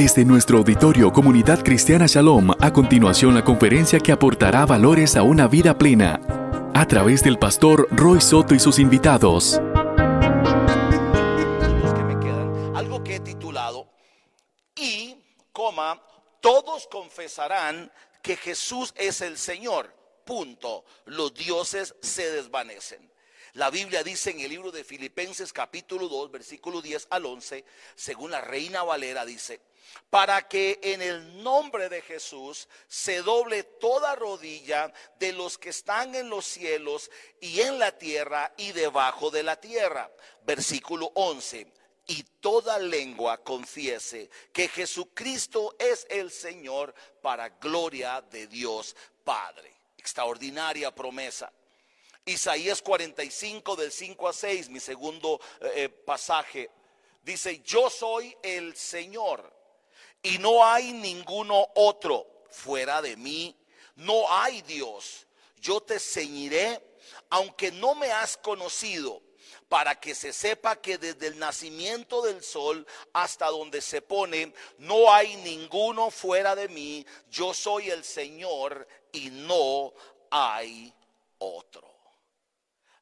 Desde nuestro auditorio Comunidad Cristiana Shalom, a continuación la conferencia que aportará valores a una vida plena, a través del pastor Roy Soto y sus invitados. algo que he titulado y, coma, todos confesarán que Jesús es el Señor. Punto. Los dioses se desvanecen. La Biblia dice en el libro de Filipenses capítulo 2, versículo 10 al 11, según la Reina Valera dice, para que en el nombre de Jesús se doble toda rodilla de los que están en los cielos y en la tierra y debajo de la tierra. Versículo 11 y toda lengua confiese que Jesucristo es el Señor para gloria de Dios Padre. Extraordinaria promesa. Isaías 45 del 5 a 6, mi segundo eh, eh, pasaje, dice, yo soy el Señor y no hay ninguno otro fuera de mí, no hay Dios. Yo te ceñiré, aunque no me has conocido, para que se sepa que desde el nacimiento del sol hasta donde se pone, no hay ninguno fuera de mí. Yo soy el Señor y no hay otro.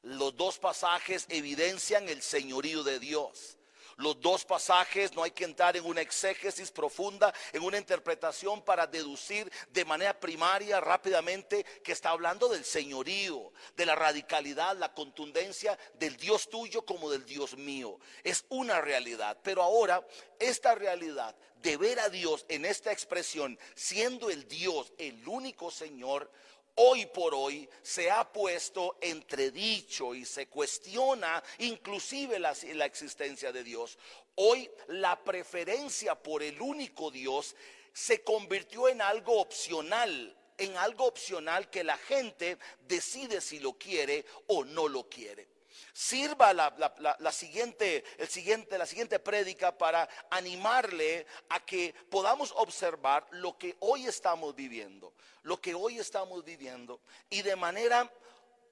Los dos pasajes evidencian el señorío de Dios. Los dos pasajes no hay que entrar en una exégesis profunda, en una interpretación para deducir de manera primaria rápidamente que está hablando del señorío, de la radicalidad, la contundencia del Dios tuyo como del Dios mío. Es una realidad, pero ahora esta realidad de ver a Dios en esta expresión, siendo el Dios el único Señor, hoy por hoy se ha puesto entredicho y se cuestiona inclusive la, existencia de Dios. Hoy la preferencia por el único Dios se convirtió en algo opcional, en algo opcional que la gente decide si lo quiere o no lo quiere sirva la, siguiente, el siguiente, la siguiente prédica para animarle a que podamos observar lo que hoy estamos viviendo, lo que hoy estamos viviendo y de manera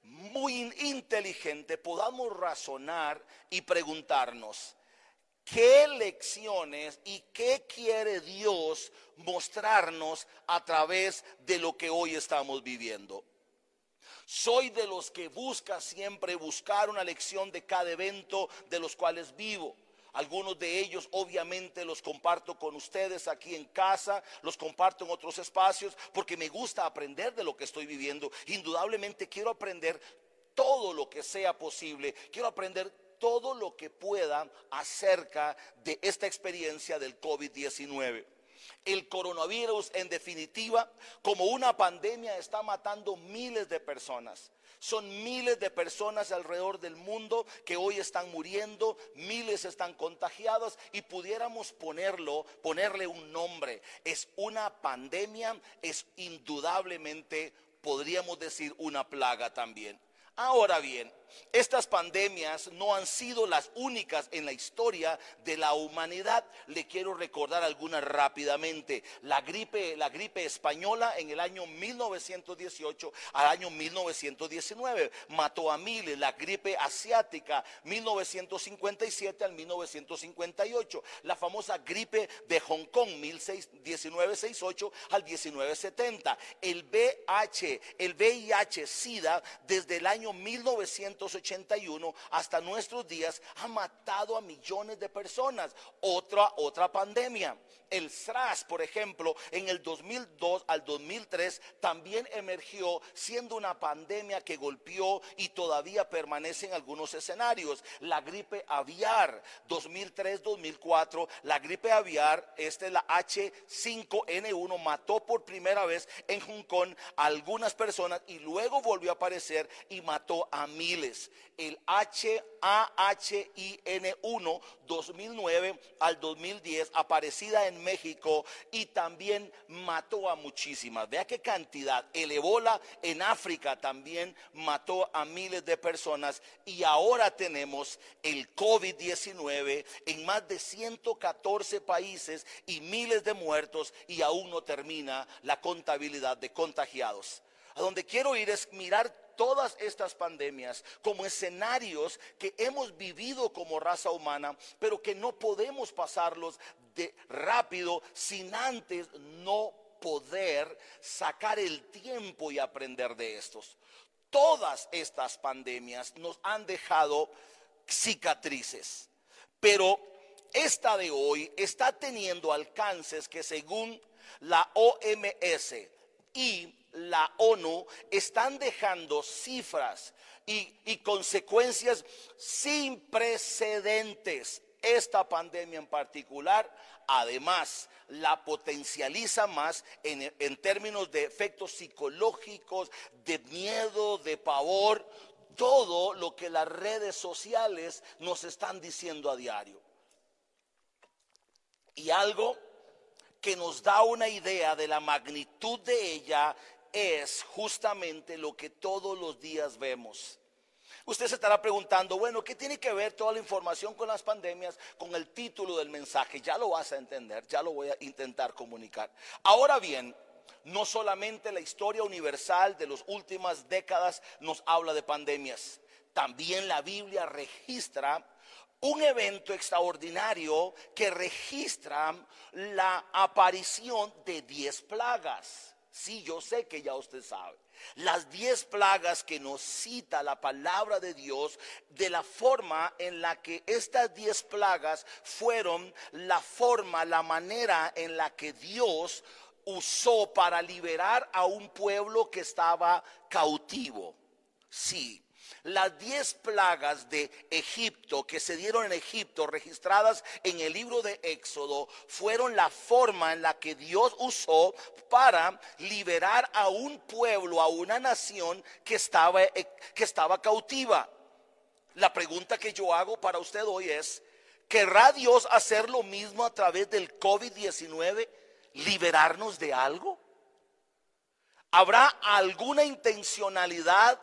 muy inteligente podamos razonar y preguntarnos, ¿qué lecciones y qué quiere Dios mostrarnos a través de lo que hoy estamos viviendo? Soy de los que busca siempre buscar una lección de cada evento de los cuales vivo. Algunos de ellos obviamente los comparto con ustedes aquí en casa, los comparto en otros espacios porque me gusta aprender de lo que estoy viviendo. Indudablemente quiero aprender todo lo que sea posible. Quiero aprender todo lo que pueda acerca de esta experiencia del COVID-19 el coronavirus en definitiva, como una pandemia, está matando miles de personas. Son miles de personas alrededor del mundo que hoy están muriendo, miles están contagiados y pudiéramos ponerlo, ponerle un nombre. Es una pandemia, es indudablemente, podríamos decir, una plaga también. Ahora bien, estas pandemias no han sido las únicas en la historia de la humanidad. Le quiero recordar algunas rápidamente. La gripe, la gripe española en el año 1918 al año 1919 mató a miles. La gripe asiática 1957 al 1958. La famosa gripe de Hong Kong 1968 al 1970. El VH, el VIH SIDA desde el año 1900 1981 hasta nuestros días ha matado a millones de personas. Otra, otra pandemia. El SRAS, por ejemplo, en el 2002 al 2003 también emergió siendo una pandemia que golpeó y todavía permanece en algunos escenarios. La gripe aviar, 2003-2004, la gripe aviar, esta es la H5N1, mató por primera vez en Hong Kong a algunas personas y luego volvió a aparecer y mató a miles. El HAHIN1 2009 al 2010, aparecida en México y también mató a muchísimas. Vea qué cantidad. El ebola en África también mató a miles de personas y ahora tenemos el COVID-19 en más de 114 países y miles de muertos y aún no termina la contabilidad de contagiados. A donde quiero ir es mirar todas estas pandemias como escenarios que hemos vivido como raza humana, pero que no podemos pasarlos de rápido sin antes no poder sacar el tiempo y aprender de estos. Todas estas pandemias nos han dejado cicatrices, pero esta de hoy está teniendo alcances que según la OMS y la ONU están dejando cifras y, consecuencias sin precedentes. Esta pandemia en particular, además, la potencializa más en términos de efectos psicológicos, de miedo, de pavor, todo lo que las redes sociales nos están diciendo a diario. Y algo que nos da una idea de la magnitud de ella es justamente lo que todos los días vemos. Usted se estará preguntando, bueno, ¿qué tiene que ver toda la información con las pandemias, con el título del mensaje? Ya lo vas a entender, ya lo voy a intentar comunicar. Ahora bien, no solamente la historia universal de las últimas décadas nos habla de pandemias, también la Biblia registra un evento extraordinario que registra la aparición de diez plagas. Sí, yo sé que ya usted sabe. Las diez plagas que nos cita la palabra de Dios, de la forma en la que estas diez plagas fueron la forma, la manera en la que Dios usó para liberar a un pueblo que estaba cautivo. Sí, las diez plagas de Egipto que se dieron en Egipto, registradas en el libro de Éxodo, fueron la forma en la que Dios usó para liberar a un pueblo, a una nación que estaba, que estaba cautiva. La pregunta que yo hago para usted hoy es, ¿querrá Dios hacer lo mismo a través del COVID-19? ¿Liberarnos de algo? ¿Habrá alguna intencionalidad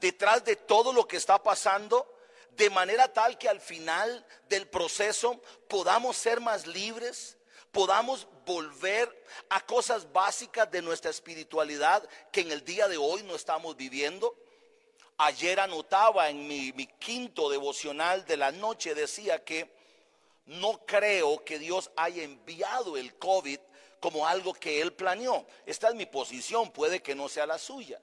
detrás de todo lo que está pasando, de manera tal que al final del proceso podamos ser más libres, podamos volver a cosas básicas de nuestra espiritualidad que en el día de hoy no estamos viviendo. Ayer anotaba en mi, quinto devocional de la noche, decía que no creo que Dios haya enviado el COVID como algo que Él planeó. Esta es mi posición, puede que no sea la suya.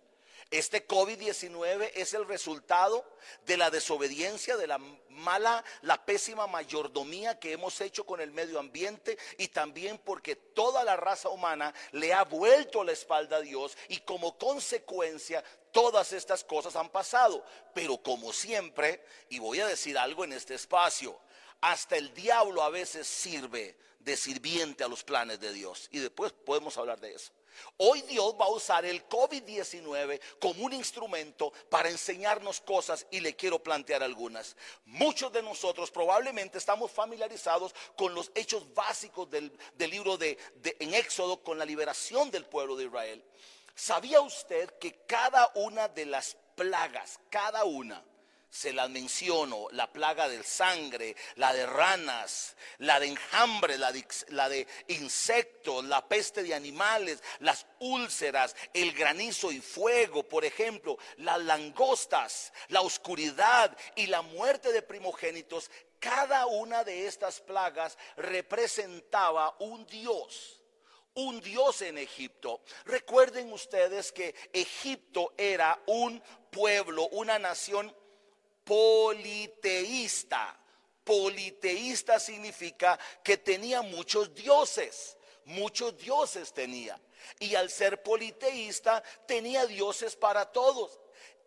Este COVID-19 es el resultado de la desobediencia, de la mala, la pésima mayordomía que hemos hecho con el medio ambiente y también porque toda la raza humana le ha vuelto la espalda a Dios y como consecuencia todas estas cosas han pasado. Pero como siempre, y voy a decir algo en este espacio, hasta el diablo a veces sirve de sirviente a los planes de Dios. Y después podemos hablar de eso. Hoy Dios va a usar el COVID-19 como un instrumento para enseñarnos cosas y le quiero plantear algunas. Muchos de nosotros probablemente estamos familiarizados con los hechos básicos del, libro de, de Éxodo con la liberación del pueblo de Israel. ¿Sabía usted que cada una de las plagas, cada una, se las menciono, la plaga del sangre, la de ranas, la de enjambre, la de, la de, insectos, la peste de animales, las úlceras, el granizo y fuego, por ejemplo, las langostas, la oscuridad y la muerte de primogénitos, cada una de estas plagas representaba un dios un dios en Egipto. Recuerden ustedes que Egipto era un pueblo, una nación politeísta. Politeísta significa que tenía muchos dioses, muchos dioses tenía. Y al ser politeísta tenía dioses para todos.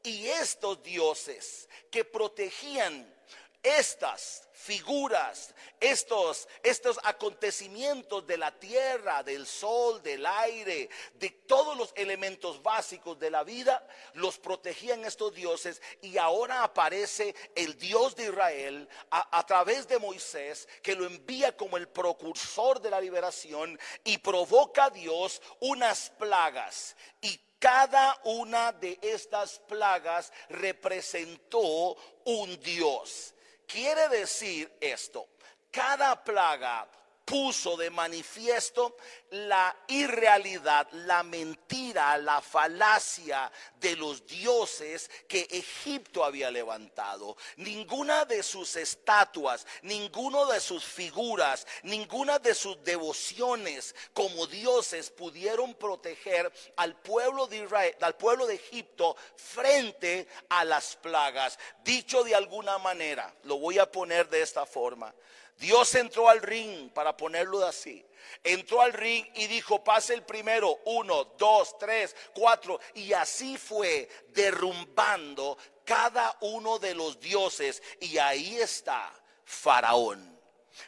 Y estos dioses que protegían estas figuras, estos, estos acontecimientos de la tierra, del sol, del aire, de todos los elementos básicos de la vida, los protegían estos dioses y ahora aparece el Dios de Israel a, a través de Moisés que lo envía como el precursor de la liberación y provoca a Dios unas plagas y cada una de estas plagas representó un Dios. Quiere decir esto, cada plaga puso de manifiesto la irrealidad, la mentira, la falacia de los dioses que Egipto había levantado. Ninguna de sus estatuas, ninguno de sus figuras, ninguna de sus devociones como dioses pudieron proteger al pueblo de Israel, al pueblo de Egipto frente a las plagas. Dicho de alguna manera, lo voy a poner de esta forma. Dios entró al ring, para ponerlo así. Entró al ring y dijo, pase el primero, uno, dos, tres, cuatro. Y así fue derrumbando cada uno de los dioses. Y ahí está Faraón.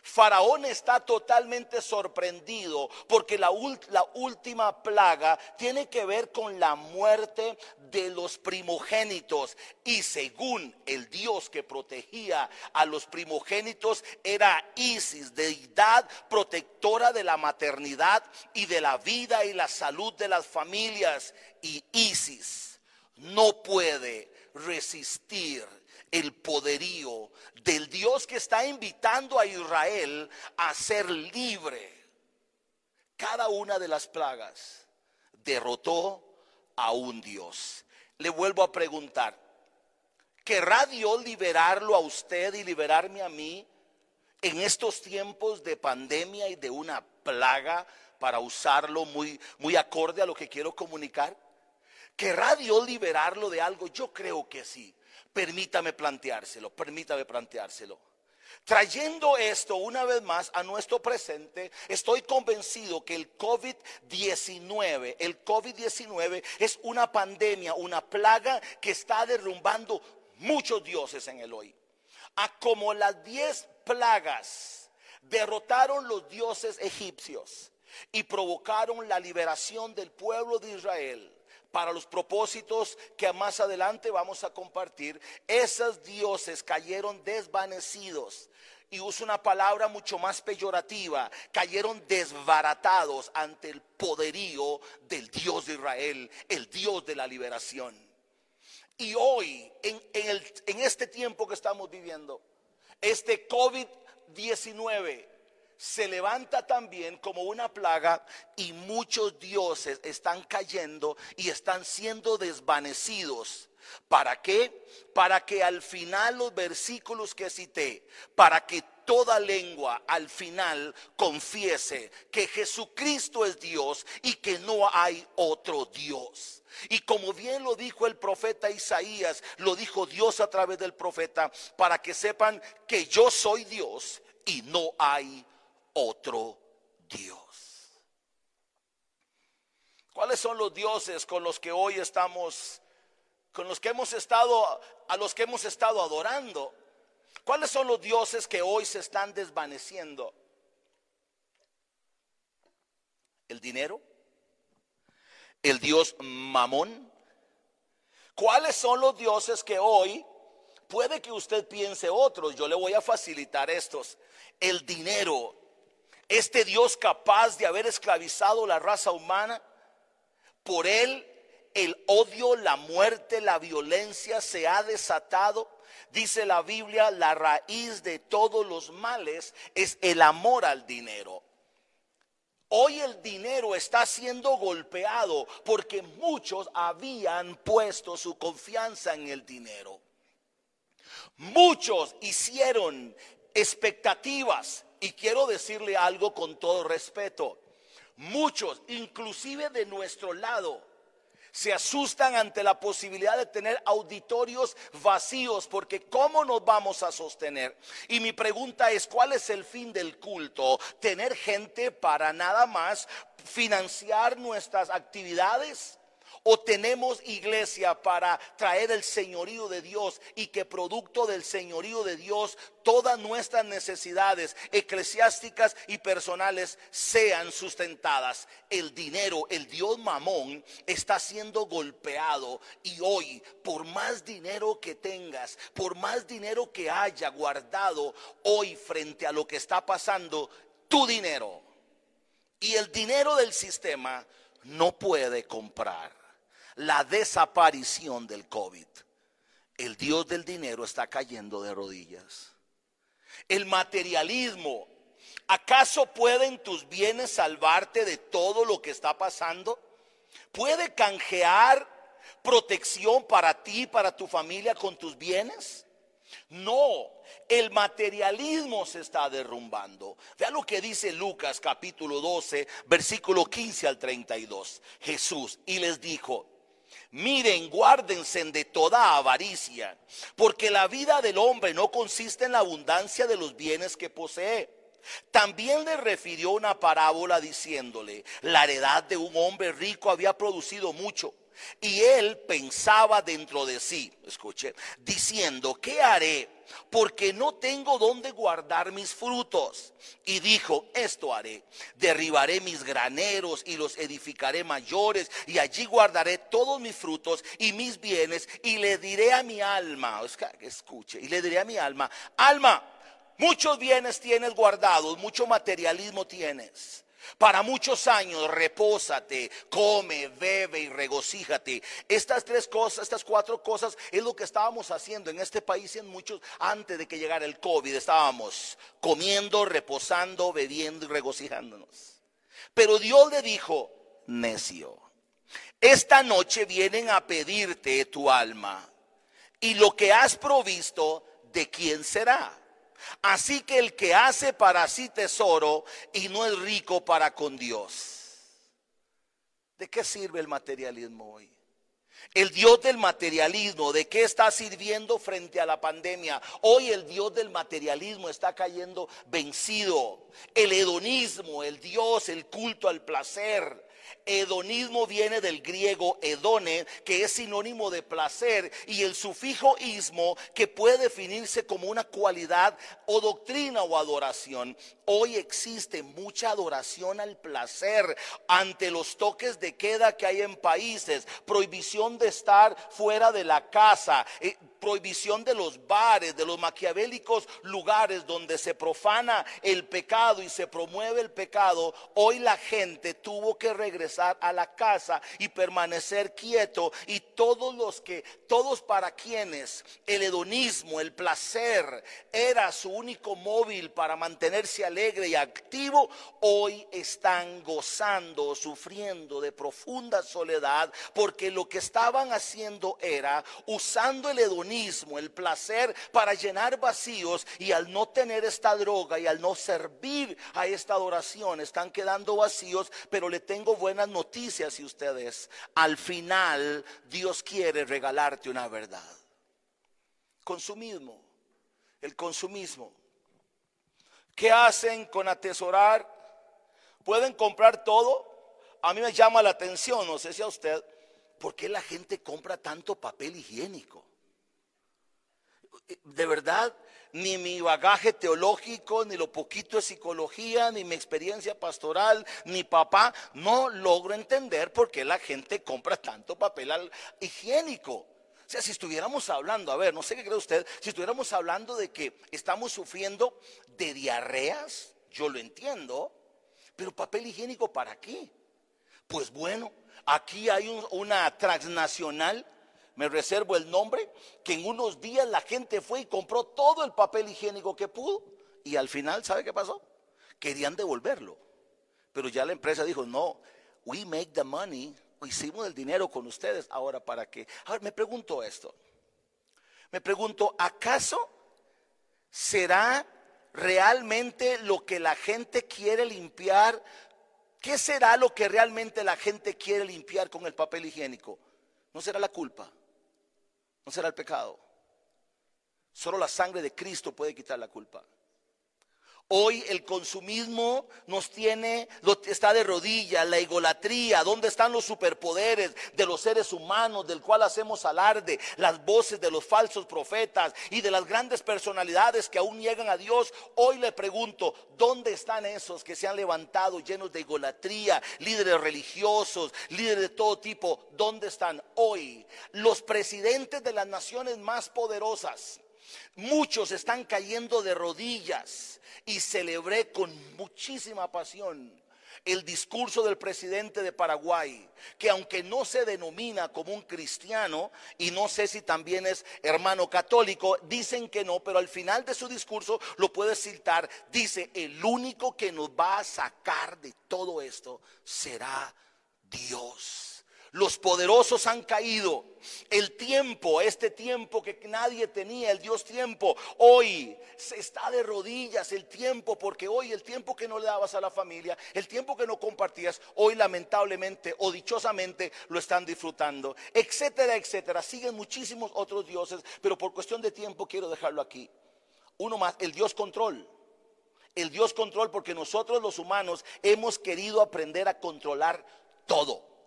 Faraón está totalmente sorprendido porque la, última plaga tiene que ver con la muerte de los primogénitos. Y según el Dios que protegía a los primogénitos era Isis, deidad protectora de la maternidad y de la vida y la salud de las familias. Y Isis no puede resistir el poderío del Dios que está invitando a Israel a ser libre. Cada una de las plagas derrotó a un Dios. Le vuelvo a preguntar, ¿querrá Dios liberarlo a usted y liberarme a mí en estos tiempos de pandemia y de una plaga para usarlo muy, muy acorde a lo que quiero comunicar? ¿Querrá Dios liberarlo de algo? Yo creo que sí. Permítame planteárselo, permítame planteárselo. Trayendo esto una vez más a nuestro presente, estoy convencido que el COVID-19, el COVID-19 es una pandemia, una plaga que está derrumbando muchos dioses en el hoy. A como las diez plagas derrotaron los dioses egipcios y provocaron la liberación del pueblo de Israel para los propósitos que más adelante vamos a compartir, esos dioses cayeron desvanecidos. Y uso una palabra mucho más peyorativa, cayeron desbaratados ante el poderío del Dios de Israel, el Dios de la liberación. Y hoy, en, en este tiempo que estamos viviendo, este COVID-19 se levanta también como una plaga y muchos dioses están cayendo y están siendo desvanecidos. ¿Para qué? Para que al final los versículos que cité, para que toda lengua al final confiese que Jesucristo es Dios y que no hay otro Dios. Y como bien lo dijo el profeta Isaías, lo dijo Dios a través del profeta, para que sepan que yo soy Dios y no hay otro Dios. ¿Cuáles son los dioses con los que hoy estamos, con los que hemos estado, a los que hemos estado adorando? ¿Cuáles son los dioses que hoy se están desvaneciendo? ¿El dinero? ¿El dios Mamón? ¿Cuáles son los dioses que hoy puede que usted piense otros? Yo le voy a facilitar estos. El dinero, este Dios capaz de haber esclavizado la raza humana, por él el odio, la muerte, la violencia se ha desatado. Dice la Biblia, la raíz de todos los males es el amor al dinero. Hoy el dinero está siendo golpeado porque muchos habían puesto su confianza en el dinero. Muchos hicieron expectativas, y quiero decirle algo con todo respeto. Muchos, inclusive de nuestro lado, se asustan ante la posibilidad de tener auditorios vacíos, porque ¿cómo nos vamos a sostener? Y mi pregunta es, ¿cuál es el fin del culto? ¿Tener gente para nada más financiar nuestras actividades? O tenemos iglesia para traer el señorío de Dios y que producto del señorío de Dios todas nuestras necesidades eclesiásticas y personales sean sustentadas. El dinero, el Dios mamón está siendo golpeado y hoy por más dinero que tengas, por más dinero que haya guardado hoy frente a lo que está pasando, tu dinero y el dinero del sistema no puede comprar la desaparición del COVID. El Dios del dinero está cayendo de rodillas. El materialismo ¿Acaso pueden tus bienes salvarte de todo lo que está pasando? ¿Puede canjear protección para ti, para tu familia con tus bienes? No, el materialismo se está derrumbando. Vea lo que dice Lucas capítulo 12, versículo 15 al 32. Jesús y les dijo, miren, guárdense de toda avaricia, porque la vida del hombre no consiste en la abundancia de los bienes que posee. También le refirió una parábola diciéndole, la heredad de un hombre rico había producido mucho. Y él pensaba dentro de sí, escuche, diciendo, ¿qué haré? Porque no tengo donde guardar mis frutos. Y dijo, esto haré, derribaré mis graneros y los edificaré mayores, y allí guardaré todos mis frutos y mis bienes, y le diré a mi alma, escuche, y le diré a mi alma, alma, Muchos bienes tienes guardados, mucho materialismo tienes. Para muchos años repósate, come, bebe y regocíjate. Estas tres cosas, estas cuatro cosas es lo que estábamos haciendo en este país y en muchos antes de que llegara el COVID. Estábamos comiendo, reposando, bebiendo y regocijándonos. Pero Dios le dijo, necio, esta noche vienen a pedirte tu alma y lo que has provisto, ¿de quién será? Así que el que hace para sí tesoro y no es rico para con Dios. ¿De qué sirve el materialismo hoy? El Dios del materialismo, ¿de qué está sirviendo frente a la pandemia? Hoy el Dios del materialismo está cayendo vencido. El hedonismo, el Dios, el culto al placer, Hedonismo viene del griego hedone, que es sinónimo de placer, y el sufijo ismo, que puede definirse como una cualidad o doctrina o adoración. Hoy existe mucha adoración al placer ante los toques de queda que hay en países, prohibición de estar fuera de la casa, eh, prohibición de los bares, de los maquiavélicos lugares donde se profana el pecado y se promueve el pecado. Hoy la gente tuvo que regresar a la casa y permanecer quieto. Y todos los que, todos para quienes el hedonismo, el placer era su único móvil para mantenerse alegre y activo, hoy están gozando, sufriendo de profunda soledad, porque lo que estaban haciendo era usando el hedonismo, el placer, para llenar vacíos. Y al no tener esta droga y al no servir a esta adoración, están quedando vacíos, pero le tengo buenas noticias y ustedes, al final Dios quiere regalarte una verdad. Consumismo, el consumismo ¿Qué hacen con atesorar? ¿Pueden comprar todo? A mí me llama la atención, no sé si a usted, ¿por qué la gente compra tanto papel higiénico? De verdad, ni mi bagaje teológico, ni lo poquito de psicología, ni mi experiencia pastoral, ni papá, no logro entender por qué la gente compra tanto papel higiénico. O sea, si estuviéramos hablando, a ver, no sé qué cree usted, si estuviéramos hablando de que estamos sufriendo de diarreas, yo lo entiendo, pero papel higiénico para qué? Pues bueno, aquí hay una transnacional, me reservo el nombre, que en unos días la gente fue y compró todo el papel higiénico que pudo y al final, ¿sabe qué pasó? Querían devolverlo, pero ya la empresa dijo, no, we make the money hicimos el dinero con ustedes, ahora para qué. Ahora me pregunto esto. Me pregunto, ¿acaso será realmente lo que la gente quiere limpiar? ¿Qué será lo que realmente la gente quiere limpiar con el papel higiénico? ¿No será la culpa? ¿No será el pecado? Solo la sangre de Cristo puede quitar la culpa. Hoy el consumismo nos tiene, está de rodillas, la egolatría, ¿dónde están los superpoderes de los seres humanos del cual hacemos alarde? Las voces de los falsos profetas y de las grandes personalidades que aún llegan a Dios. Hoy le pregunto, ¿dónde están esos que se han levantado llenos de egolatría, líderes religiosos, líderes de todo tipo? ¿Dónde están hoy los presidentes de las naciones más poderosas? Muchos están cayendo de rodillas y celebré con muchísima pasión el discurso del presidente de Paraguay, que aunque no se denomina como un cristiano, y no sé si también es hermano católico, dicen que no, pero al final de su discurso lo puede citar, dice, el único que nos va a sacar de todo esto será Dios. Los poderosos han caído. El tiempo, este tiempo que nadie tenía, el Dios tiempo, hoy se está de rodillas el tiempo, porque hoy el tiempo que no le dabas a la familia, el tiempo que no compartías, hoy lamentablemente o dichosamente lo están disfrutando, etcétera, etcétera. Siguen muchísimos otros dioses, pero por cuestión de tiempo quiero dejarlo aquí. Uno más, el Dios control. El Dios control porque nosotros los humanos hemos querido aprender a controlar todo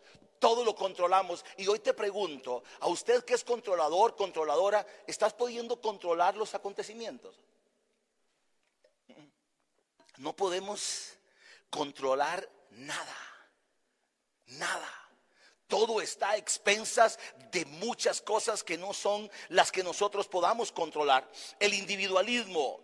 todo lo controlamos. Y hoy te pregunto, a usted que es controlador, controladora, ¿estás pudiendo controlar los acontecimientos? No podemos controlar nada, nada. Todo está a expensas de muchas cosas que no son las que nosotros podamos controlar. El individualismo.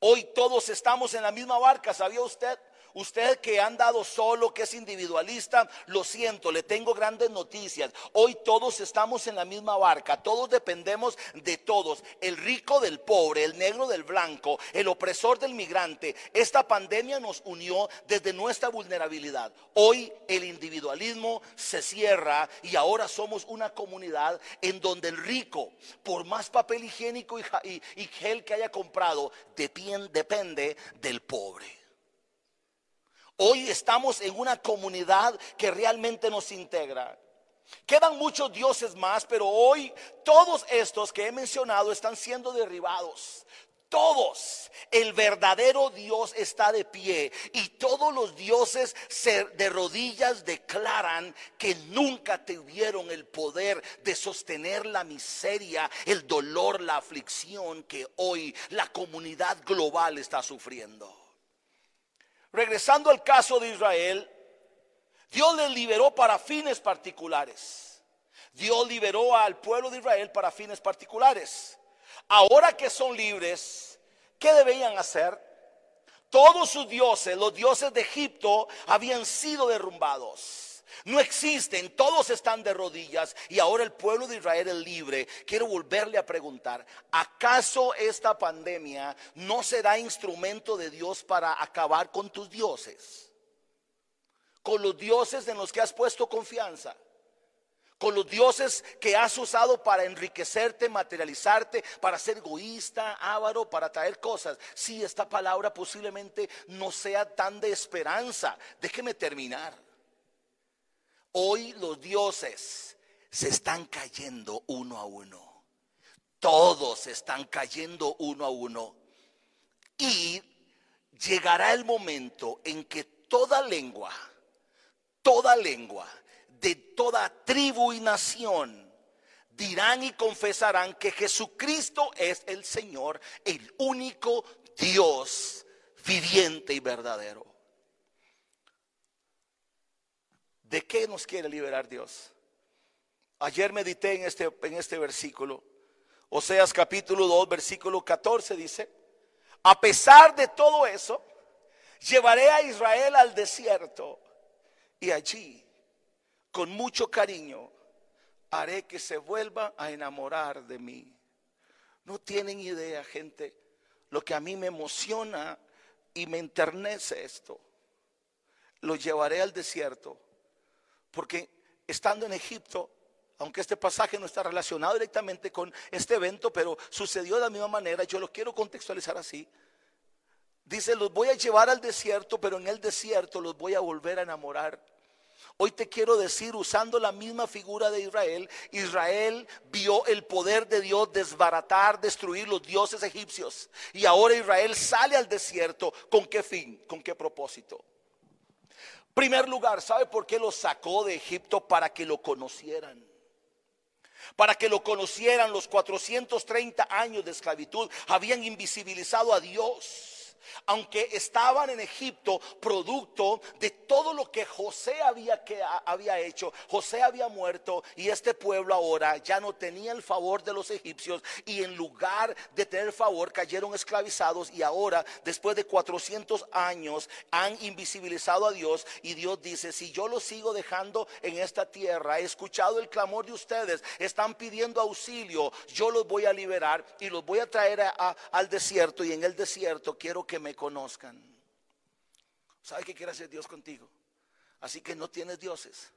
Hoy todos estamos en la misma barca, ¿sabía usted? Usted que ha andado solo, que es individualista, lo siento, le tengo grandes noticias. Hoy todos estamos en la misma barca, todos dependemos de todos. El rico del pobre, el negro del blanco, el opresor del migrante. Esta pandemia nos unió desde nuestra vulnerabilidad. Hoy el individualismo se cierra y ahora somos una comunidad en donde el rico, por más papel higiénico y, gel que haya comprado, depende del pobre. Hoy estamos en una comunidad que realmente nos integra. Quedan muchos dioses más, pero hoy todos estos que he mencionado están siendo derribados. Todos, el verdadero Dios está de pie y todos los dioses de rodillas declaran que nunca tuvieron el poder de sostener la miseria, el dolor, la aflicción que hoy la comunidad global está sufriendo. Regresando al caso de Israel, Dios les liberó para fines particulares. Dios liberó al pueblo de Israel para fines particulares. Ahora que son libres, ¿qué debían hacer? Todos sus dioses, los dioses de Egipto, habían sido derrumbados no existen, todos están de rodillas y ahora el pueblo de Israel es libre. Quiero volverle a preguntar, ¿acaso esta pandemia no será instrumento de Dios para acabar con tus dioses? Con los dioses en los que has puesto confianza con los dioses que has usado para enriquecerte, materializarte, para ser egoísta, ávaro, para traer cosas. Si esta palabra posiblemente no sea tan de esperanza. Déjeme terminar. Hoy los dioses se están cayendo uno a uno. Todos están cayendo uno a uno. Y llegará el momento en que toda lengua, toda lengua, de toda tribu y nación, dirán y confesarán que Jesucristo es el Señor, el único Dios viviente y verdadero. ¿De qué nos quiere liberar Dios? Ayer medité en este, en este versículo. Oseas capítulo 2, versículo 14 dice, a pesar de todo eso, llevaré a Israel al desierto y allí, con mucho cariño, haré que se vuelva a enamorar de mí. No tienen idea, gente, lo que a mí me emociona y me enternece esto. Lo llevaré al desierto porque estando en Egipto, aunque este pasaje no está relacionado directamente con este evento, pero sucedió de la misma manera, yo lo quiero contextualizar así. Dice, los voy a llevar al desierto, pero en el desierto los voy a volver a enamorar. Hoy te quiero decir, usando la misma figura de Israel, Israel vio el poder de Dios desbaratar, destruir los dioses egipcios. Y ahora Israel sale al desierto. ¿Con qué fin? ¿Con qué propósito? Primer lugar, ¿sabe por qué lo sacó de Egipto? Para que lo conocieran. Para que lo conocieran los 430 años de esclavitud, habían invisibilizado a Dios. Aunque estaban en Egipto producto de todo lo que José había, que, había hecho. José había muerto y este pueblo ahora ya no tenía el favor de los egipcios y en lugar de tener favor cayeron esclavizados y ahora después de 400 años han invisibilizado a Dios y Dios dice, si yo los sigo dejando en esta tierra, he escuchado el clamor de ustedes, están pidiendo auxilio, yo los voy a liberar y los voy a traer al desierto y en el desierto quiero que me conozcan. ¿Sabe qué quiere hacer Dios contigo? Así que no tienes dioses.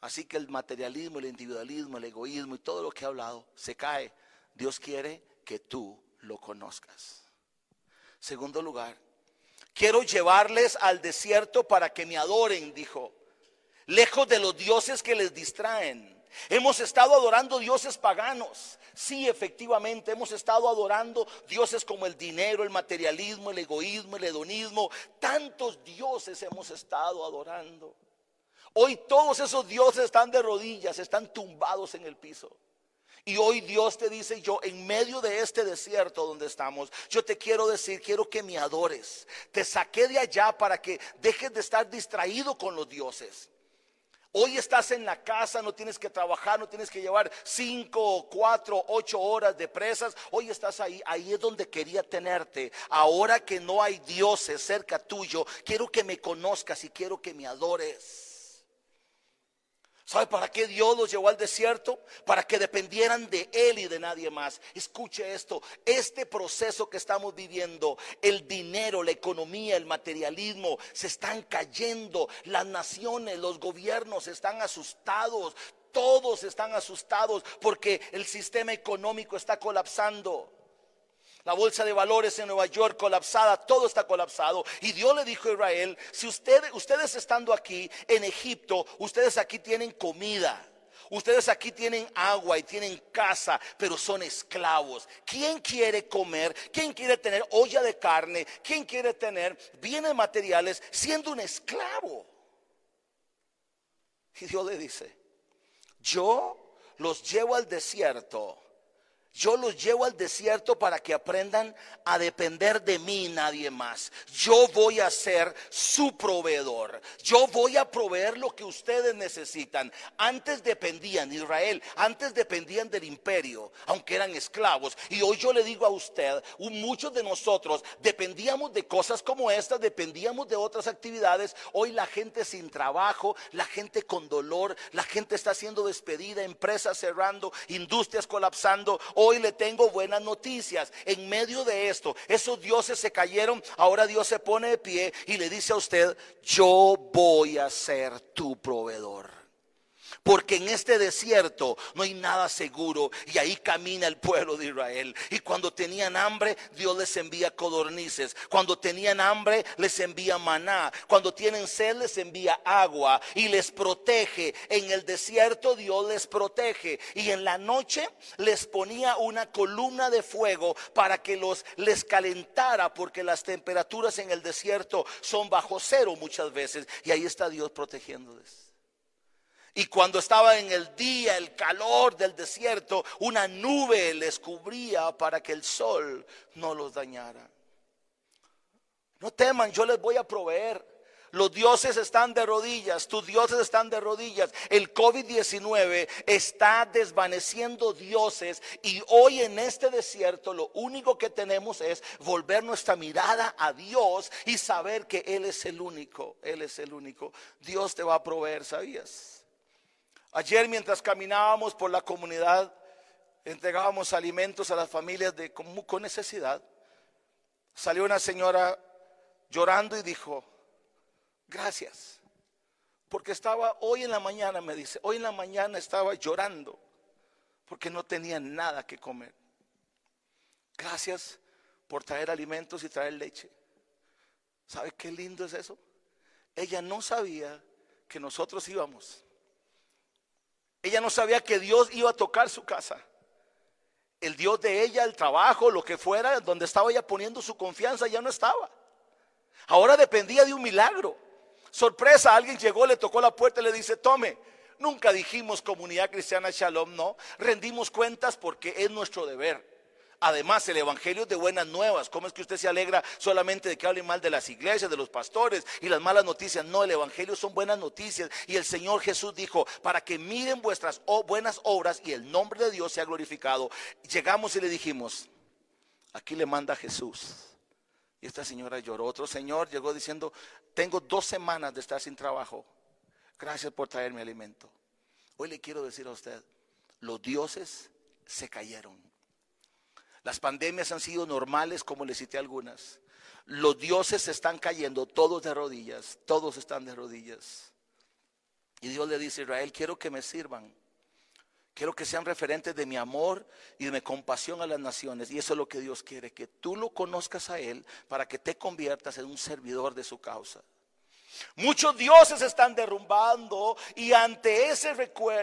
Así que el materialismo, el individualismo, el egoísmo y todo lo que he hablado se cae. Dios quiere que tú lo conozcas. Segundo lugar, quiero llevarles al desierto para que me adoren, dijo, lejos de los dioses que les distraen. Hemos estado adorando dioses paganos. Sí, efectivamente, hemos estado adorando dioses como el dinero, el materialismo, el egoísmo, el hedonismo. Tantos dioses hemos estado adorando. Hoy todos esos dioses están de rodillas, están tumbados en el piso. Y hoy Dios te dice, yo en medio de este desierto donde estamos, yo te quiero decir, quiero que me adores. Te saqué de allá para que dejes de estar distraído con los dioses. Hoy estás en la casa, no tienes que trabajar, no tienes que llevar cinco, cuatro, ocho horas de presas. Hoy estás ahí, ahí es donde quería tenerte. Ahora que no hay dioses cerca tuyo, quiero que me conozcas y quiero que me adores. ¿Sabe para qué Dios los llevó al desierto? Para que dependieran de Él y de nadie más. Escuche esto, este proceso que estamos viviendo, el dinero, la economía, el materialismo, se están cayendo. Las naciones, los gobiernos están asustados. Todos están asustados porque el sistema económico está colapsando. La bolsa de valores en Nueva York colapsada, todo está colapsado. Y Dios le dijo a Israel, si ustedes, estando aquí en Egipto, ustedes aquí tienen comida. Ustedes aquí tienen agua y tienen casa, pero son esclavos. ¿Quién quiere comer? ¿Quién quiere tener olla de carne? ¿Quién quiere tener bienes materiales siendo un esclavo? Y Dios le dice, yo los llevo al desierto yo los llevo al desierto para que aprendan a depender de mí y nadie más. Yo voy a ser su proveedor. Yo voy a proveer lo que ustedes necesitan. Antes dependían, Israel, antes dependían del imperio, aunque eran esclavos. Y hoy yo le digo a usted, muchos de nosotros dependíamos de cosas como estas, dependíamos de otras actividades. Hoy la gente sin trabajo, la gente con dolor, la gente está siendo despedida, empresas cerrando, industrias colapsando Hoy le tengo buenas noticias. En medio de esto, esos dioses se cayeron. Ahora Dios se pone de pie y le dice a usted, yo voy a ser tu proveedor. Porque en este desierto no hay nada seguro y ahí camina el pueblo de Israel. Y cuando tenían hambre, Dios les envía codornices. Cuando tenían hambre, les envía maná. Cuando tienen sed, les envía agua y les protege. En el desierto Dios les protege. Y en la noche les ponía una columna de fuego para que los les calentara porque las temperaturas en el desierto son bajo cero muchas veces. Y ahí está Dios protegiéndoles. Y cuando estaba en el día, el calor del desierto, una nube les cubría para que el sol no los dañara. No teman, yo les voy a proveer. Los dioses están de rodillas, tus dioses están de rodillas. El COVID-19 está desvaneciendo dioses y hoy en este desierto lo único que tenemos es volver nuestra mirada a Dios y saber que Él es el único, Él es el único. Dios te va a proveer, ¿sabías? Ayer mientras caminábamos por la comunidad, entregábamos alimentos a las familias de, con, necesidad. Salió una señora llorando y dijo, gracias. Porque estaba hoy en la mañana, me dice, hoy en la mañana estaba llorando porque no tenía nada que comer. Gracias por traer alimentos y traer leche. ¿Sabe qué lindo es eso? Ella no sabía que nosotros íbamos. Ella no sabía que Dios iba a tocar su casa. El Dios de ella, el trabajo, lo que fuera, donde estaba ella poniendo su confianza, ya no estaba. Ahora dependía de un milagro. Sorpresa, alguien llegó, le tocó la puerta y le dice, tome. Nunca dijimos comunidad cristiana Shalom, no. Rendimos cuentas porque es nuestro deber. Además, el Evangelio es de buenas nuevas. ¿Cómo es que usted se alegra solamente de que hablen mal de las iglesias, de los pastores y las malas noticias? No, el Evangelio son buenas noticias. Y el Señor Jesús dijo, para que miren vuestras buenas obras y el nombre de Dios sea glorificado. Llegamos y le dijimos, aquí le manda Jesús. Y esta señora lloró. Otro señor llegó diciendo, tengo dos semanas de estar sin trabajo. Gracias por traerme alimento. Hoy le quiero decir a usted, los dioses se cayeron. Las pandemias han sido normales, como le cité algunas. Los dioses se están cayendo, todos de rodillas, todos están de rodillas. Y Dios le dice a Israel, quiero que me sirvan. Quiero que sean referentes de mi amor y de mi compasión a las naciones. Y eso es lo que Dios quiere, que tú lo conozcas a Él para que te conviertas en un servidor de su causa. Muchos dioses están derrumbando y ante ese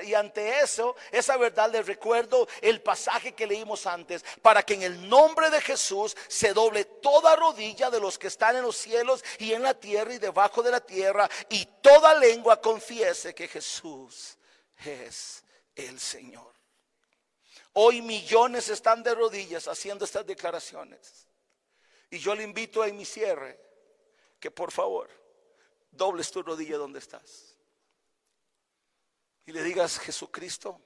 y ante eso, esa verdad les recuerdo el pasaje que leímos antes, para que en el nombre de Jesús se doble toda rodilla de los que están en los cielos y en la tierra y debajo de la tierra y toda lengua confiese que Jesús es el Señor. Hoy millones están de rodillas haciendo estas declaraciones. Y yo le invito a mi cierre que por favor dobles tu rodilla donde estás. Y le digas, Jesucristo,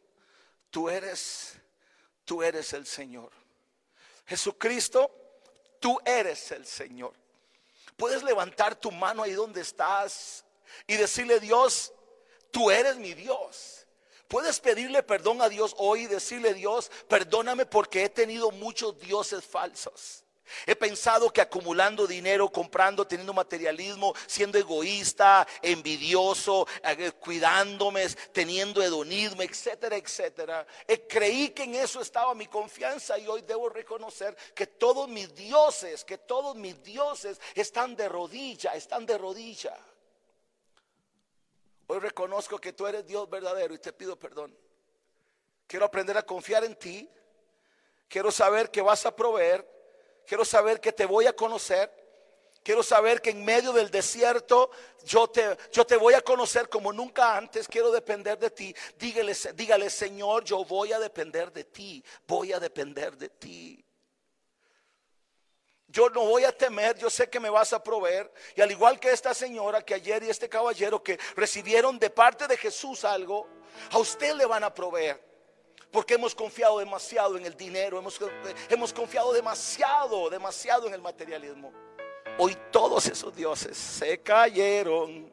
tú eres, tú eres el Señor. Jesucristo, tú eres el Señor. Puedes levantar tu mano ahí donde estás y decirle, Dios, tú eres mi Dios. Puedes pedirle perdón a Dios hoy y decirle, Dios, perdóname porque he tenido muchos dioses falsos. He pensado que acumulando dinero, comprando, teniendo materialismo, siendo egoísta, envidioso, eh, cuidándome, teniendo hedonismo, etcétera, etcétera. Eh, creí que en eso estaba mi confianza y hoy debo reconocer que todos mis dioses, que todos mis dioses están de rodilla, están de rodilla. Hoy reconozco que tú eres Dios verdadero y te pido perdón. Quiero aprender a confiar en ti. Quiero saber que vas a proveer Quiero saber que te voy a conocer. Quiero saber que en medio del desierto yo te, yo te voy a conocer como nunca antes. Quiero depender de ti. Dígale, dígale, Señor, yo voy a depender de ti. Voy a depender de ti. Yo no voy a temer, yo sé que me vas a proveer. Y al igual que esta señora que ayer y este caballero que recibieron de parte de Jesús algo, a usted le van a proveer. Porque hemos confiado demasiado en el dinero, hemos, hemos confiado demasiado, demasiado en el materialismo. Hoy todos esos dioses se cayeron,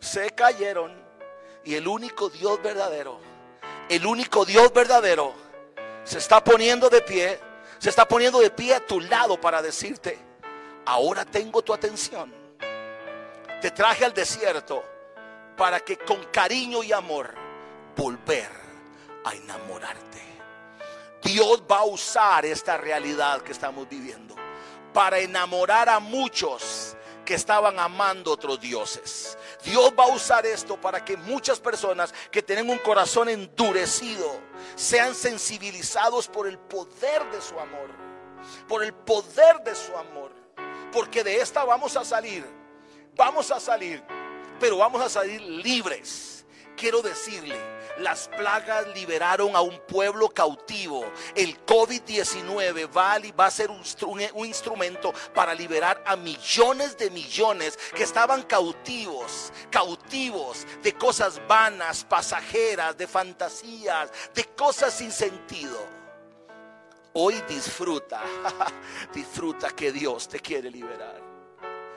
se cayeron. Y el único Dios verdadero, el único Dios verdadero, se está poniendo de pie, se está poniendo de pie a tu lado para decirte, ahora tengo tu atención. Te traje al desierto para que con cariño y amor volver a enamorarte. Dios va a usar esta realidad que estamos viviendo para enamorar a muchos que estaban amando otros dioses. Dios va a usar esto para que muchas personas que tienen un corazón endurecido sean sensibilizados por el poder de su amor. Por el poder de su amor. Porque de esta vamos a salir. Vamos a salir. Pero vamos a salir libres. Quiero decirle las plagas liberaron a un pueblo cautivo. El COVID-19 va, a ser un, instrumento para liberar a millones de millones que estaban cautivos, cautivos de cosas vanas, pasajeras, de fantasías, de cosas sin sentido. Hoy disfruta, disfruta que Dios te quiere liberar.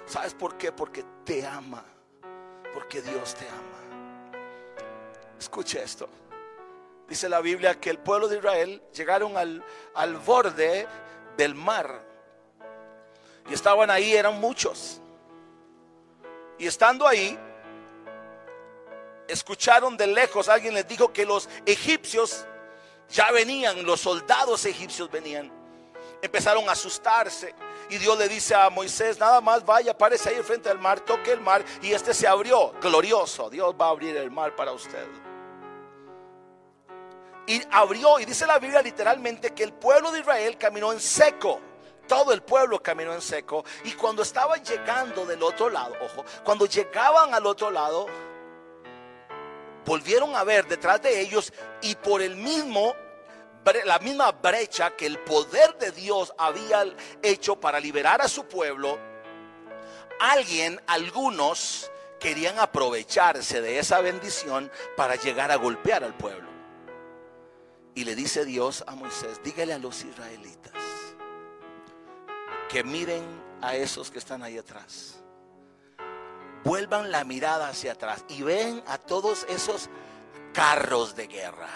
¿Sabes por qué? Porque te ama, porque Dios te ama. Escuche esto. Dice la Biblia que el pueblo de Israel llegaron al, al borde del mar. Y estaban ahí, eran muchos. Y estando ahí, escucharon de lejos, alguien les dijo que los egipcios ya venían, los soldados egipcios venían. Empezaron a asustarse. Y Dios le dice a Moisés, nada más vaya, aparece ahí frente al mar, toque el mar. Y este se abrió, glorioso. Dios va a abrir el mar para usted y abrió, y dice la Biblia literalmente que el pueblo de Israel caminó en seco. Todo el pueblo caminó en seco. Y cuando estaban llegando del otro lado, ojo, cuando llegaban al otro lado, volvieron a ver detrás de ellos y por el mismo la misma brecha que el poder de Dios había hecho para liberar a su pueblo, alguien, algunos, querían aprovecharse de esa bendición para llegar a golpear al pueblo. Y le dice Dios a Moisés, dígale a los israelitas que miren a esos que están ahí atrás. Vuelvan la mirada hacia atrás y ven a todos esos carros de guerra.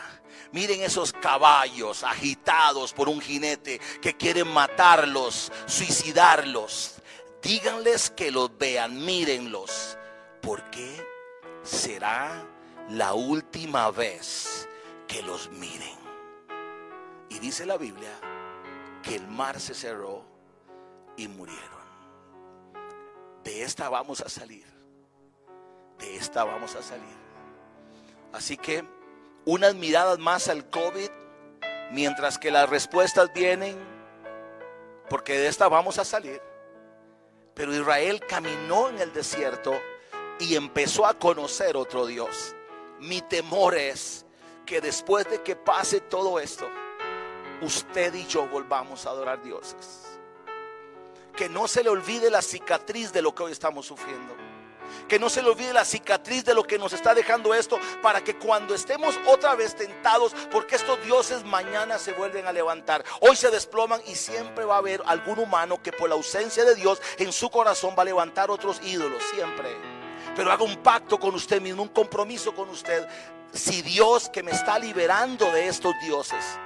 Miren esos caballos agitados por un jinete que quieren matarlos, suicidarlos. Díganles que los vean, mírenlos, porque será la última vez que los miren. Dice la Biblia que el mar se cerró y murieron. De esta vamos a salir. De esta vamos a salir. Así que unas miradas más al COVID, mientras que las respuestas vienen, porque de esta vamos a salir. Pero Israel caminó en el desierto y empezó a conocer otro Dios. Mi temor es que después de que pase todo esto, usted y yo volvamos a adorar dioses. Que no se le olvide la cicatriz de lo que hoy estamos sufriendo. Que no se le olvide la cicatriz de lo que nos está dejando esto para que cuando estemos otra vez tentados, porque estos dioses mañana se vuelven a levantar, hoy se desploman y siempre va a haber algún humano que por la ausencia de Dios en su corazón va a levantar otros ídolos, siempre. Pero haga un pacto con usted mismo, un compromiso con usted. Si Dios que me está liberando de estos dioses,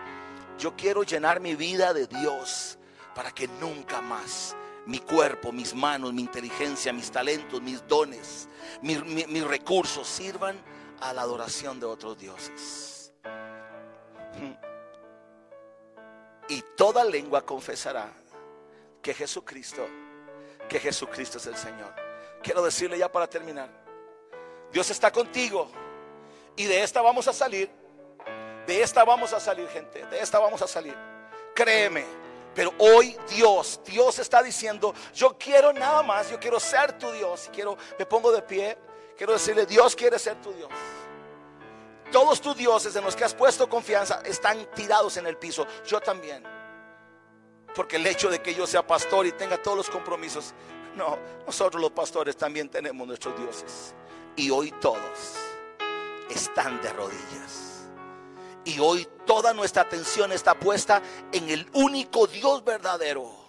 yo quiero llenar mi vida de Dios para que nunca más mi cuerpo, mis manos, mi inteligencia, mis talentos, mis dones, mis, recursos sirvan a la adoración de otros dioses. Y toda lengua confesará que Jesucristo, que Jesucristo es el Señor. Quiero decirle ya para terminar, Dios está contigo y de esta vamos a salir. De esta vamos a salir, gente. De esta vamos a salir. Créeme, pero hoy Dios, Dios está diciendo, yo quiero nada más, yo quiero ser tu Dios. Quiero, me pongo de pie, quiero decirle, Dios quiere ser tu Dios. Todos tus dioses en los que has puesto confianza están tirados en el piso. Yo también. Porque el hecho de que yo sea pastor y tenga todos los compromisos, no, nosotros los pastores también tenemos nuestros dioses. Y hoy todos están de rodillas. Y hoy toda nuestra atención está puesta en el único Dios verdadero.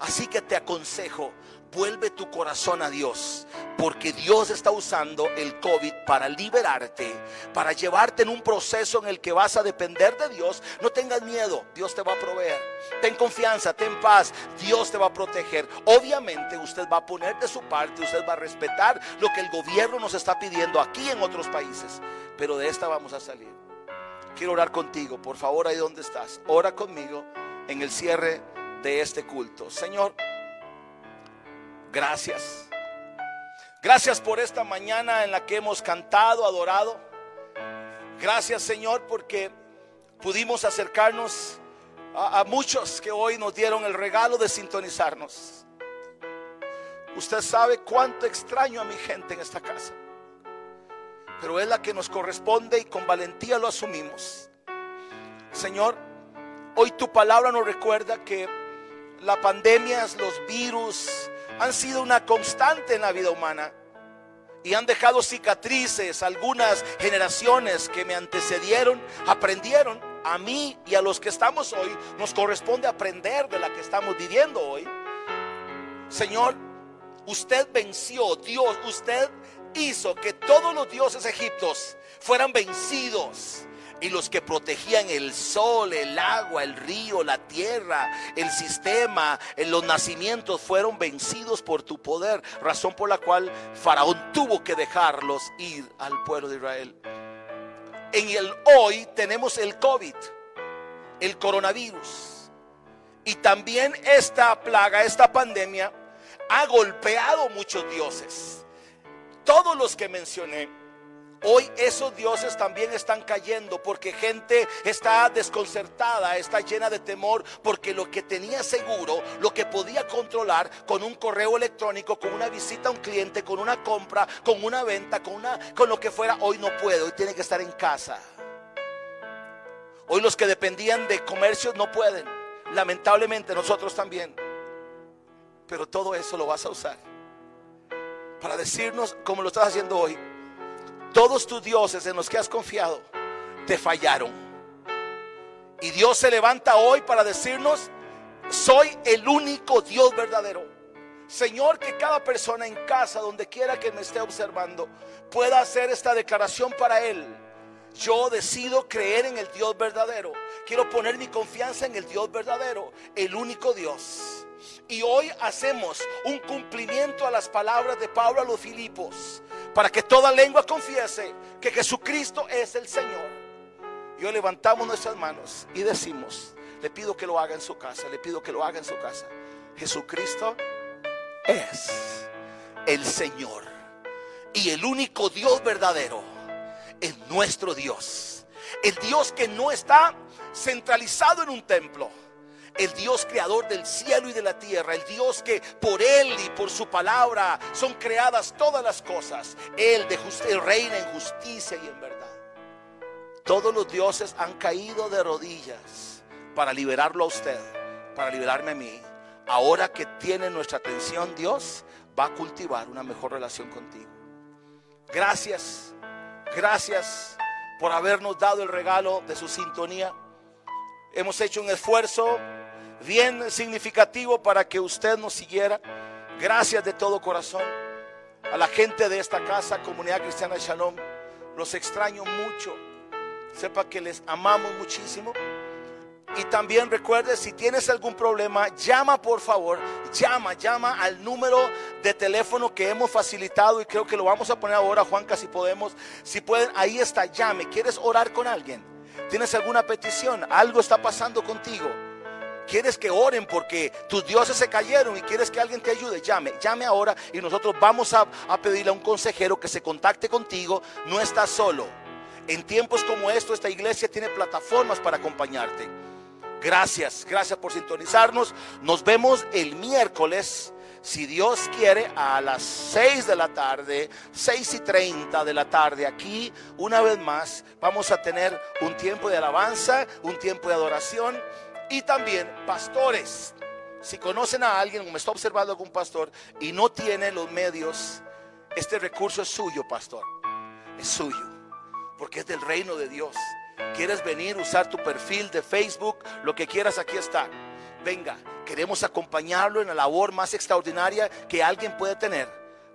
Así que te aconsejo, vuelve tu corazón a Dios, porque Dios está usando el COVID para liberarte, para llevarte en un proceso en el que vas a depender de Dios. No tengas miedo, Dios te va a proveer. Ten confianza, ten paz, Dios te va a proteger. Obviamente usted va a poner de su parte, usted va a respetar lo que el gobierno nos está pidiendo aquí en otros países, pero de esta vamos a salir quiero orar contigo. Por favor, ahí donde estás, ora conmigo en el cierre de este culto. Señor, gracias. Gracias por esta mañana en la que hemos cantado, adorado. Gracias, Señor, porque pudimos acercarnos a, a, muchos que hoy nos dieron el regalo de sintonizarnos. Usted sabe cuánto extraño a mi gente en esta casa pero es la que nos corresponde y con valentía lo asumimos. Señor, hoy tu palabra nos recuerda que las pandemias, los virus han sido una constante en la vida humana y han dejado cicatrices. Algunas generaciones que me antecedieron aprendieron. A mí y a los que estamos hoy nos corresponde aprender de la que estamos viviendo hoy. Señor, usted venció, Dios, usted hizo que todos los dioses egipcios fueran vencidos. Y los que protegían el sol, el agua, el río, la tierra, el sistema, los nacimientos fueron vencidos por tu poder. Razón por la cual Faraón tuvo que dejarlos ir al pueblo de Israel. En el hoy tenemos el COVID, el coronavirus. Y también esta plaga, esta pandemia, ha golpeado muchos dioses todos los que mencioné, Hoy esos dioses también están cayendo porque gente está desconcertada, está llena de temor porque lo que tenía seguro, lo que podía controlar con un correo electrónico, con una visita a un cliente, con una compra, con una venta, con una con lo que fuera, hoy no puede, hoy tiene que estar en casa. Hoy los que dependían de comercios no pueden. Lamentablemente nosotros también. Pero todo eso lo vas a usar para decirnos, como lo estás haciendo hoy, todos tus dioses en los que has confiado te fallaron. Y Dios se levanta hoy para decirnos, soy el único Dios verdadero. Señor, que cada persona en casa, donde quiera que me esté observando, pueda hacer esta declaración para Él. Yo decido creer en el Dios verdadero. Quiero poner mi confianza en el Dios verdadero, el único Dios. Y hoy hacemos un cumplimiento a las palabras de Pablo a los Filipos, para que toda lengua confiese que Jesucristo es el Señor. Y hoy levantamos nuestras manos y decimos, le pido que lo haga en su casa, le pido que lo haga en su casa. Jesucristo es el Señor y el único Dios verdadero es nuestro Dios. El Dios que no está centralizado en un templo. El Dios creador del cielo y de la tierra. El Dios que por Él y por su palabra son creadas todas las cosas. Él, de reina en justicia y en verdad. Todos los dioses han caído de rodillas para liberarlo a usted, para liberarme a mí. Ahora que tiene nuestra atención Dios, va a cultivar una mejor relación contigo. Gracias, gracias por habernos dado el regalo de su sintonía. Hemos hecho un esfuerzo bien significativo para que usted nos siguiera. Gracias de todo corazón. A la gente de esta casa, Comunidad Cristiana Shalom, los extraño mucho. Sepa que les amamos muchísimo. Y también recuerde, si tienes algún problema, llama por favor, llama, llama al número de teléfono que hemos facilitado y creo que lo vamos a poner ahora, Juanca, si podemos. Si pueden, ahí está, llame. ¿Quieres orar con alguien? ¿Tienes alguna petición? ¿Algo está pasando contigo? ¿Quieres que oren porque tus dioses se cayeron y quieres que alguien te ayude? Llame, llame ahora y nosotros vamos a, a pedirle a un consejero que se contacte contigo. No estás solo. En tiempos como estos, esta iglesia tiene plataformas para acompañarte. Gracias, gracias por sintonizarnos. Nos vemos el miércoles, si Dios quiere, a las 6 de la tarde, 6 y 30 de la tarde. Aquí, una vez más, vamos a tener un tiempo de alabanza, un tiempo de adoración y también pastores. Si conocen a alguien o me está observando algún pastor y no tiene los medios, este recurso es suyo, pastor. Es suyo, porque es del reino de Dios. ¿Quieres venir, usar tu perfil de Facebook? Lo que quieras, aquí está. Venga, queremos acompañarlo en la labor más extraordinaria que alguien puede tener.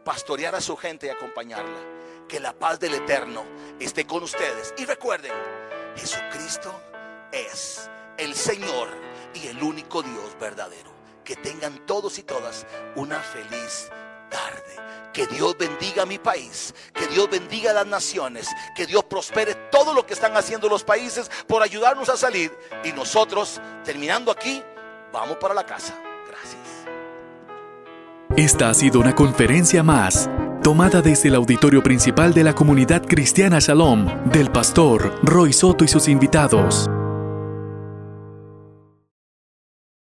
Pastorear a su gente y acompañarla. Que la paz del Eterno esté con ustedes. Y recuerden, Jesucristo es el Señor y el único Dios verdadero. Que tengan todos y todas una feliz tarde. Que Dios bendiga mi país, que Dios bendiga las naciones, que Dios prospere todo lo que están haciendo los países por ayudarnos a salir. Y nosotros, terminando aquí, vamos para la casa. Gracias. Esta ha sido una conferencia más, tomada desde el auditorio principal de la comunidad cristiana Shalom, del pastor Roy Soto y sus invitados.